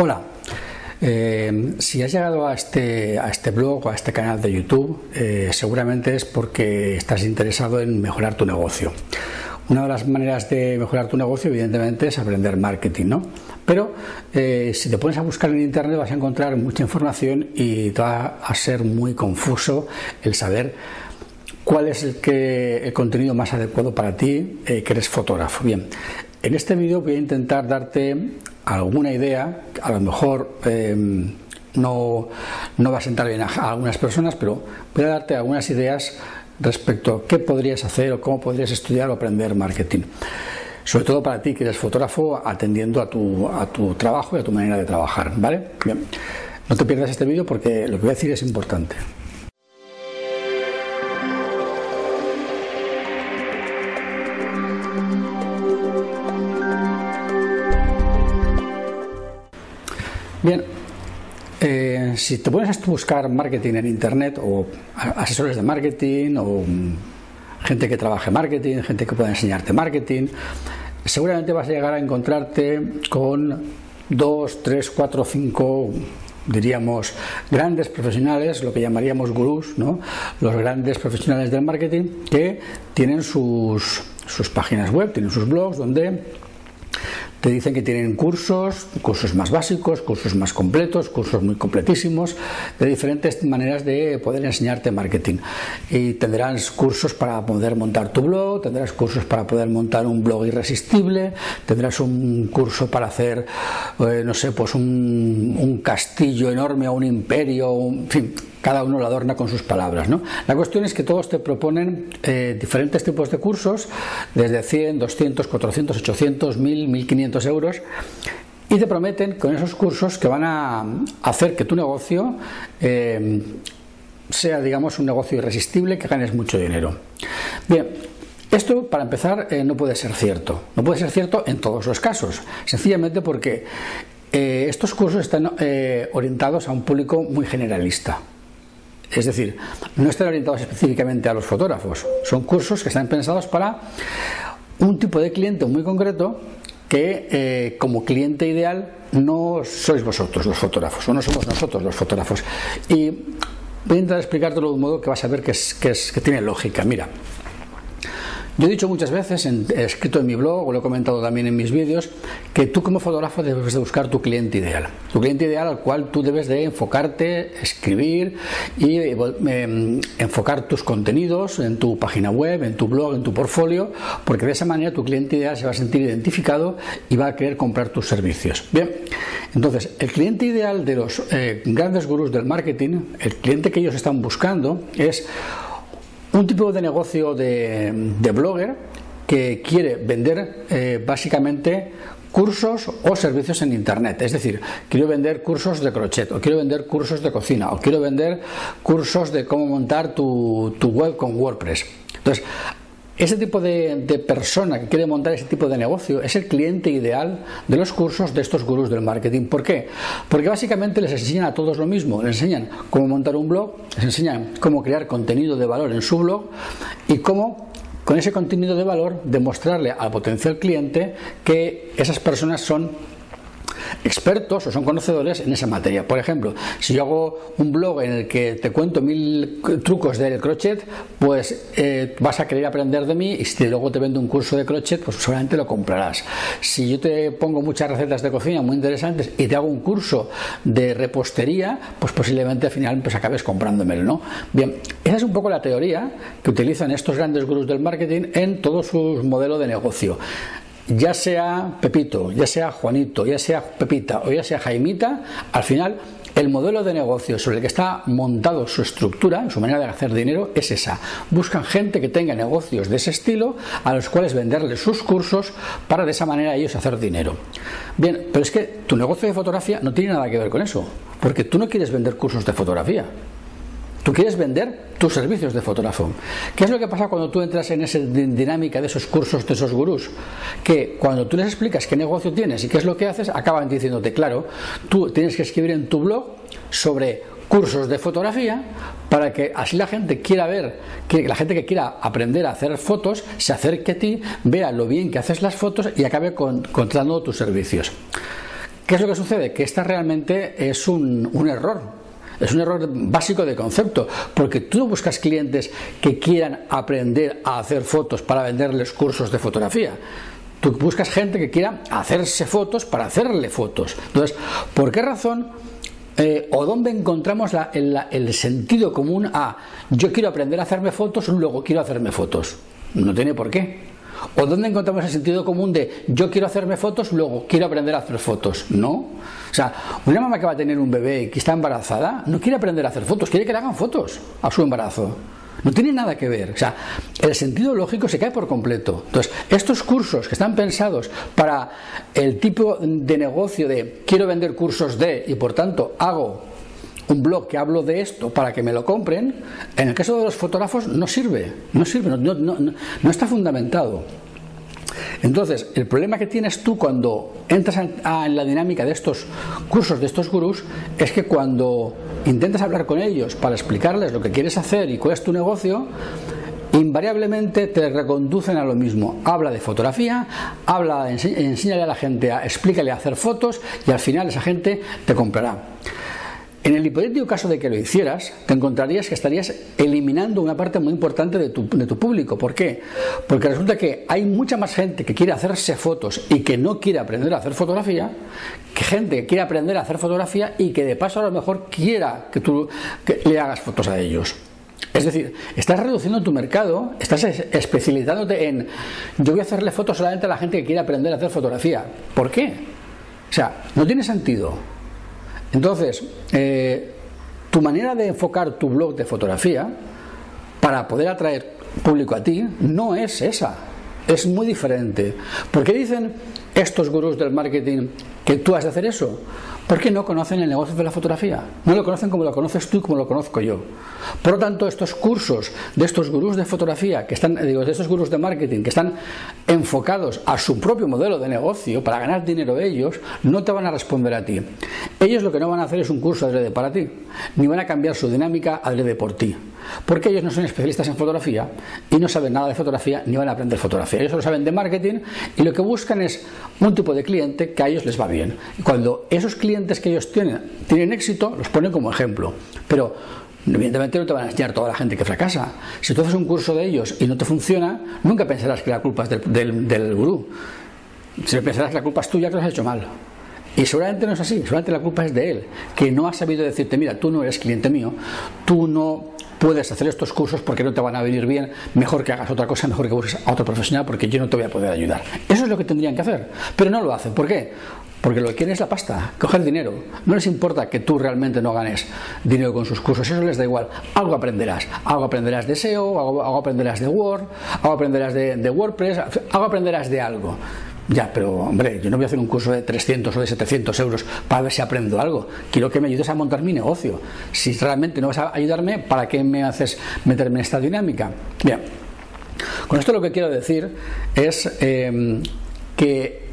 Hola, eh, si has llegado a este, a este blog o a este canal de YouTube, eh, seguramente es porque estás interesado en mejorar tu negocio. Una de las maneras de mejorar tu negocio, evidentemente, es aprender marketing, ¿no? Pero eh, si te pones a buscar en internet vas a encontrar mucha información y te va a ser muy confuso el saber cuál es el, que, el contenido más adecuado para ti, que eres fotógrafo. Bien, en este vídeo voy a intentar darte alguna idea, a lo mejor em, no, no, va a sentar bien a, algunas personas, pero voy a darte algunas ideas respecto a qué podrías hacer o cómo podrías estudiar o aprender marketing. Sobre todo para ti que eres fotógrafo atendiendo a tu, a tu trabajo y a tu manera de trabajar. ¿vale? Bien. No te pierdas este vídeo porque lo que voy a decir es importante. Bien, eh, si te pones a buscar marketing en internet o asesores de marketing o mm, gente que trabaje marketing, gente que pueda enseñarte marketing, seguramente vas a llegar a encontrarte con dos, tres, cuatro, cinco diríamos grandes profesionales, lo que llamaríamos gurús, ¿no? los grandes profesionales del marketing que tienen sus, sus páginas web, tienen sus blogs donde te dicen que tienen cursos, cursos más básicos, cursos más completos, cursos muy completísimos, de diferentes maneras de poder enseñarte marketing. Y tendrás cursos para poder montar tu blog, tendrás cursos para poder montar un blog irresistible, tendrás un curso para hacer, eh, no sé, pues un, un castillo enorme o un imperio, en fin, cada uno lo adorna con sus palabras. ¿no? La cuestión es que todos te proponen eh, diferentes tipos de cursos, desde 100, 200, 400, 800, 1000, 1500 euros, y te prometen con esos cursos que van a hacer que tu negocio eh, sea, digamos, un negocio irresistible, que ganes mucho dinero. Bien, esto, para empezar, eh, no puede ser cierto. No puede ser cierto en todos los casos, sencillamente porque estos cursos están orientados a un público muy generalista. Es decir, no están orientados específicamente a los fotógrafos, son cursos que están pensados para un tipo de cliente muy concreto que eh, como cliente ideal no sois vosotros los fotógrafos o no somos nosotros los fotógrafos. Y voy a intentar explicártelo de un modo que vas a ver que, es, que, es, que tiene lógica. Mira, yo he dicho muchas veces, he escrito en mi blog o lo he comentado también en mis vídeos, que tú como fotógrafo debes de buscar tu cliente ideal. Tu cliente ideal al cual tú debes de enfocarte, escribir y eh, em, enfocar tus contenidos en tu página web, en tu blog, en tu portfolio, porque de esa manera tu cliente ideal se va a sentir identificado y va a querer comprar tus servicios. Bien, entonces el cliente ideal de los eh, grandes gurús del marketing, el cliente que ellos están buscando es un tipo de negocio de, blogger que quiere vender eh, básicamente cursos o servicios en internet. Es decir, quiero vender cursos de crochet, o quiero vender cursos de cocina, o quiero vender cursos de cómo montar tu, tu web con WordPress. Entonces, ese tipo de, persona que quiere montar ese tipo de negocio es el cliente ideal de los cursos de estos gurús del marketing. ¿Por qué? Porque básicamente les enseñan a todos lo mismo. Les enseñan cómo montar un blog, les enseñan cómo crear contenido de valor en su blog y cómo con ese contenido de valor demostrarle al potencial cliente que esas personas son expertos o son conocedores en esa materia. Por ejemplo, si yo hago un blog en el que te cuento mil trucos del crochet, pues eh, vas a querer aprender de mí y si luego te vendo un curso de crochet, pues seguramente lo comprarás. Si yo te pongo muchas recetas de cocina muy interesantes y te hago un curso de repostería, pues posiblemente al final pues acabes comprándomelo, ¿no? Bien, esa es un poco la teoría que utilizan estos grandes gurús del marketing en todo su modelo de negocio ya sea Pepito, ya sea Juanito, ya sea Pepita o ya sea Jaimita, al final el modelo de negocio sobre el que está montado su estructura, su manera de hacer dinero, es esa. Buscan gente que tenga negocios de ese estilo a los cuales venderles sus cursos para de esa manera ellos hacer dinero. Bien, pero es que tu negocio de fotografía no tiene nada que ver con eso, porque tú no quieres vender cursos de fotografía. Tú quieres vender tus servicios de fotógrafo. ¿Qué es lo que pasa cuando tú entras en esa dinámica de esos cursos, de esos gurús? Que cuando tú les explicas qué negocio tienes y qué es lo que haces, acaban diciéndote, claro, tú tienes que escribir en tu blog sobre cursos de fotografía para que así la gente quiera ver, que la gente que quiera aprender a hacer fotos se acerque a ti, vea lo bien que haces las fotos y acabe contratando tus servicios. ¿Qué es lo que sucede? Que esta realmente es un error. Es un error básico de concepto, porque tú buscas clientes que quieran aprender a hacer fotos para venderles cursos de fotografía. Tú buscas gente que quiera hacerse fotos para hacerle fotos. Entonces, ¿por qué razón eh, o dónde encontramos el, sentido común a yo quiero aprender a hacerme fotos, luego quiero hacerme fotos? No tiene por qué. ¿O dónde encontramos el sentido común de yo quiero hacerme fotos, luego quiero aprender a hacer fotos? No. O sea, una mamá que va a tener un bebé y que está embarazada no quiere aprender a hacer fotos, quiere que le hagan fotos a su embarazo. No tiene nada que ver. O sea, el sentido lógico se cae por completo. Entonces, estos cursos que están pensados para el tipo de negocio de quiero vender cursos de y por tanto hago un blog que hablo de esto para que me lo compren, en el caso de los fotógrafos no sirve, no sirve, no, está fundamentado. Entonces, el problema que tienes tú cuando entras en la dinámica de estos cursos, de estos gurús, es que cuando intentas hablar con ellos para explicarles lo que quieres hacer y cuál es tu negocio, invariablemente te reconducen a lo mismo. Habla de fotografía, habla, enséñale a la gente, explícale a hacer fotos y al final esa gente te comprará. En el hipotético caso de que lo hicieras, te encontrarías que estarías eliminando una parte muy importante de tu, público. ¿Por qué? Porque resulta que hay mucha más gente que quiere hacerse fotos y que no quiere aprender a hacer fotografía, que gente que quiere aprender a hacer fotografía y que de paso a lo mejor quiera que tú le hagas fotos a ellos. Es decir, estás reduciendo tu mercado, estás especializándote en yo voy a hacerle fotos solamente a la gente que quiere aprender a hacer fotografía. ¿Por qué? O sea, no tiene sentido. Entonces, eh, tu manera de enfocar tu blog de fotografía para poder atraer público a ti no es esa, es muy diferente. ¿Por qué dicen estos gurús del marketing que tú has de hacer eso? Porque no conocen el negocio de la fotografía. No lo conocen como lo conoces tú y como lo conozco yo. Por lo tanto, estos cursos de estos gurús de fotografía, que están, digo, de estos gurús de marketing, que están enfocados a su propio modelo de negocio para ganar dinero ellos, no te van a responder a ti. Ellos lo que no van a hacer es un curso adrede para ti, ni van a cambiar su dinámica adrede por ti. Porque ellos no son especialistas en fotografía y no saben nada de fotografía ni van a aprender fotografía. Ellos solo saben de marketing y lo que buscan es un tipo de cliente que a ellos les va bien. Y cuando esos clientes que ellos tienen tienen éxito, los ponen como ejemplo. Pero Evidentemente no te van a enseñar toda la gente que fracasa. Si tú haces un curso de ellos y no te funciona, nunca pensarás que la culpa es del, del, gurú. Si pensarás que la culpa es tuya, que lo has hecho mal. Y seguramente no es así, seguramente la culpa es de él, que no ha sabido decirte, mira, tú no eres cliente mío, tú no puedes hacer estos cursos porque no te van a venir bien, mejor que hagas otra cosa, mejor que busques a otro profesional porque yo no te voy a poder ayudar. Eso es lo que tendrían que hacer, pero no lo hacen. ¿Por qué? Porque lo que quieren es la pasta, coger dinero. No les importa que tú realmente no ganes dinero con sus cursos, eso les da igual. Algo aprenderás. Algo aprenderás de SEO, algo, aprenderás de Word, algo aprenderás de, de WordPress, algo aprenderás de algo. Ya, pero hombre, yo no voy a hacer un curso de 300 o de 700 euros para ver si aprendo algo. Quiero que me ayudes a montar mi negocio. Si realmente no vas a ayudarme, ¿para qué me haces meterme en esta dinámica? Bien, con esto lo que quiero decir es eh, que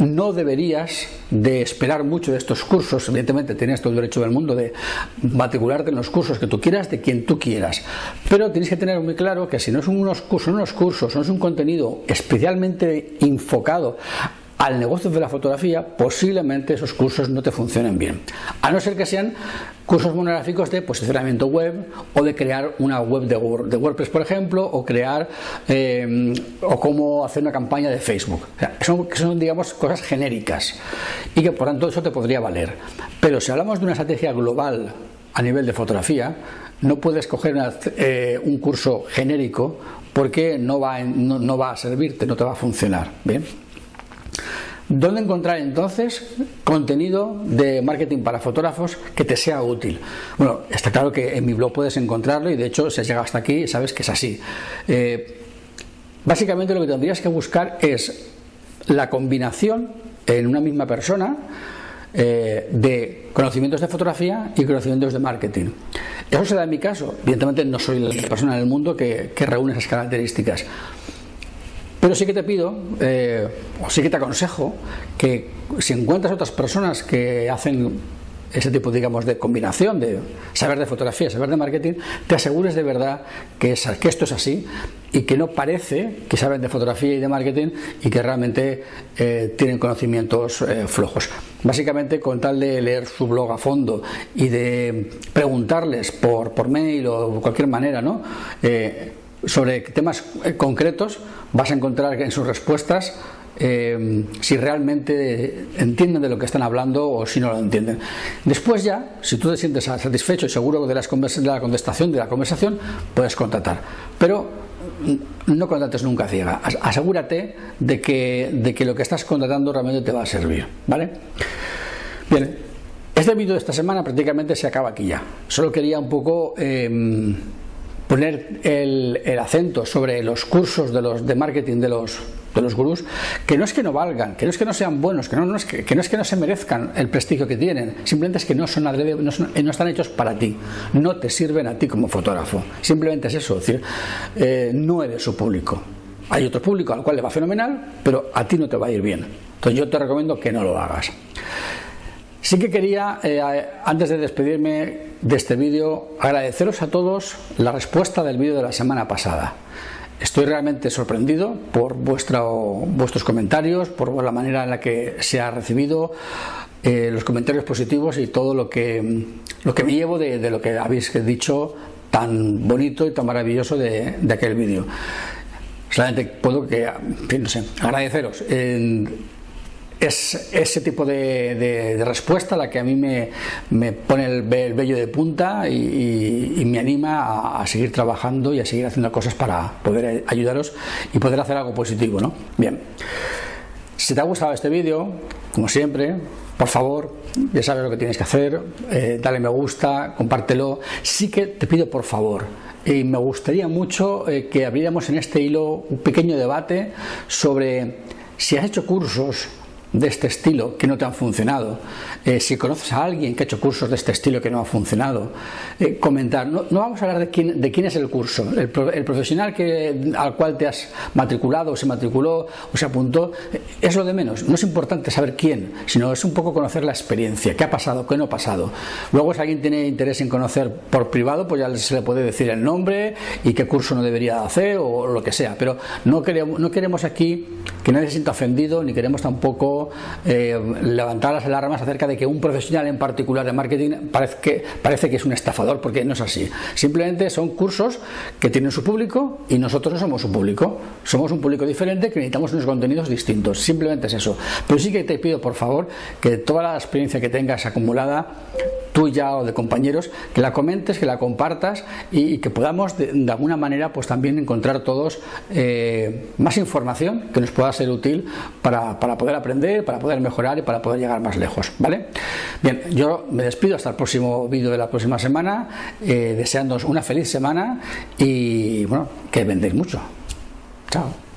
no deberías de esperar mucho de estos cursos, evidentemente tienes todo el derecho del mundo de matricularte en los cursos que tú quieras, de quien tú quieras, pero tienes que tener muy claro que si no son unos cursos, unos cursos, no es un contenido especialmente enfocado al negocio de la fotografía, posiblemente esos cursos no te funcionen bien. A no ser que sean cursos monográficos de posicionamiento web o de crear una web de, WordPress, por ejemplo, o crear eh, o cómo hacer una campaña de Facebook. son, son, digamos, cosas genéricas y que por tanto eso te podría valer. Pero si hablamos de una estrategia global a nivel de fotografía, no puedes coger eh, un curso genérico porque no va, no va a servirte, no te va a funcionar. ¿bien? ¿Dónde encontrar entonces contenido de marketing para fotógrafos que te sea útil? Bueno, está claro que en mi blog puedes encontrarlo y de hecho si has llegado hasta aquí sabes que es así. Eh, básicamente lo que tendrías que buscar es la combinación en una misma persona eh, de conocimientos de fotografía y conocimientos de marketing. Eso se da en mi caso. Evidentemente no soy la persona en el mundo que, que reúne esas características. Pero sí que te pido, eh, o sí que te aconsejo, que si encuentras otras personas que hacen ese tipo, digamos, de combinación de saber de fotografía saber de marketing, te asegures de verdad que, que esto es así y que no parece que saben de fotografía y de marketing y que realmente eh, tienen conocimientos eh, flojos. Básicamente, con tal de leer su blog a fondo y de preguntarles por, por mail o cualquier manera, ¿no? Sobre temas concretos, vas a encontrar en sus respuestas eh, si realmente entienden de lo que están hablando o si no lo entienden. Después ya, si tú te sientes satisfecho y seguro de, las de la contestación de la conversación, puedes contratar. Pero mm, no contrates nunca ciega. Asegúrate de que, de que lo que estás contratando realmente te va a servir. ¿Vale? Bien, este vídeo de esta semana prácticamente se acaba aquí ya. Solo quería un poco... Em, poner el, acento sobre los cursos de, los, de marketing de los, de los gurús, que no es que no valgan, que no es que no sean buenos, que no, es, que, no es que no se merezcan el prestigio que tienen, simplemente es que no son no, no, están hechos para ti, no te sirven a ti como fotógrafo, simplemente es eso, es decir, eh, no eres su público. Hay otro público al cual le va fenomenal, pero a ti no te va a ir bien. Entonces yo te recomiendo que no lo hagas. Sí que quería, eh, antes de despedirme de este vídeo, agradeceros a todos la respuesta del vídeo de la semana pasada. Estoy realmente sorprendido por vuestros comentarios, por la manera en la que se ha recibido, eh, los comentarios positivos y todo lo que, lo que me llevo de, lo que habéis dicho tan bonito y tan maravilloso de, aquel vídeo. Solamente puedo que, sé, agradeceros es ese tipo de, respuesta la que a mí me, pone el, vello de punta y, me anima a, seguir trabajando y a seguir haciendo cosas para poder ayudaros y poder hacer algo positivo. ¿no? Bien, si te ha gustado este vídeo, como siempre, por favor, ya sabes lo que tienes que hacer, eh, dale me gusta, compártelo. Sí que te pido por favor, y me gustaría mucho eh, que abriéramos en este hilo un pequeño debate sobre si has hecho cursos de este estilo que no te han funcionado, eh, si conoces a alguien que ha hecho cursos de este estilo que no ha funcionado, eh, comentar. No, vamos a hablar de quién, de quién es el curso, el, profesional que, al cual te has matriculado o se matriculó o se apuntó, eh, es lo de menos. No es importante saber quién, sino es un poco conocer la experiencia, qué ha pasado, qué no ha pasado. Luego, si alguien tiene interés en conocer por privado, pues ya se le puede decir el nombre y qué curso no debería hacer o lo que sea. Pero no queremos, no queremos aquí que nadie se sienta ofendido, ni queremos tampoco eh, levantar las alarmas acerca de que un profesional en particular de marketing parece que, parece que es un estafador, porque no es así. Simplemente son cursos que tienen su público y nosotros no somos su público. Somos un público diferente que necesitamos unos contenidos distintos. Simplemente es eso. Pero sí que te pido, por favor, que toda la experiencia que tengas acumulada tuya o de compañeros, que la comentes, que la compartas y, que podamos de, alguna manera pues también encontrar todos eh, más información que nos pueda ser útil para, para poder aprender para poder mejorar y para poder llegar más lejos. ¿Vale? Bien, yo me despido hasta el próximo vídeo de la próxima semana, eh, deseándoos una feliz semana y bueno, que vendéis mucho. Chao.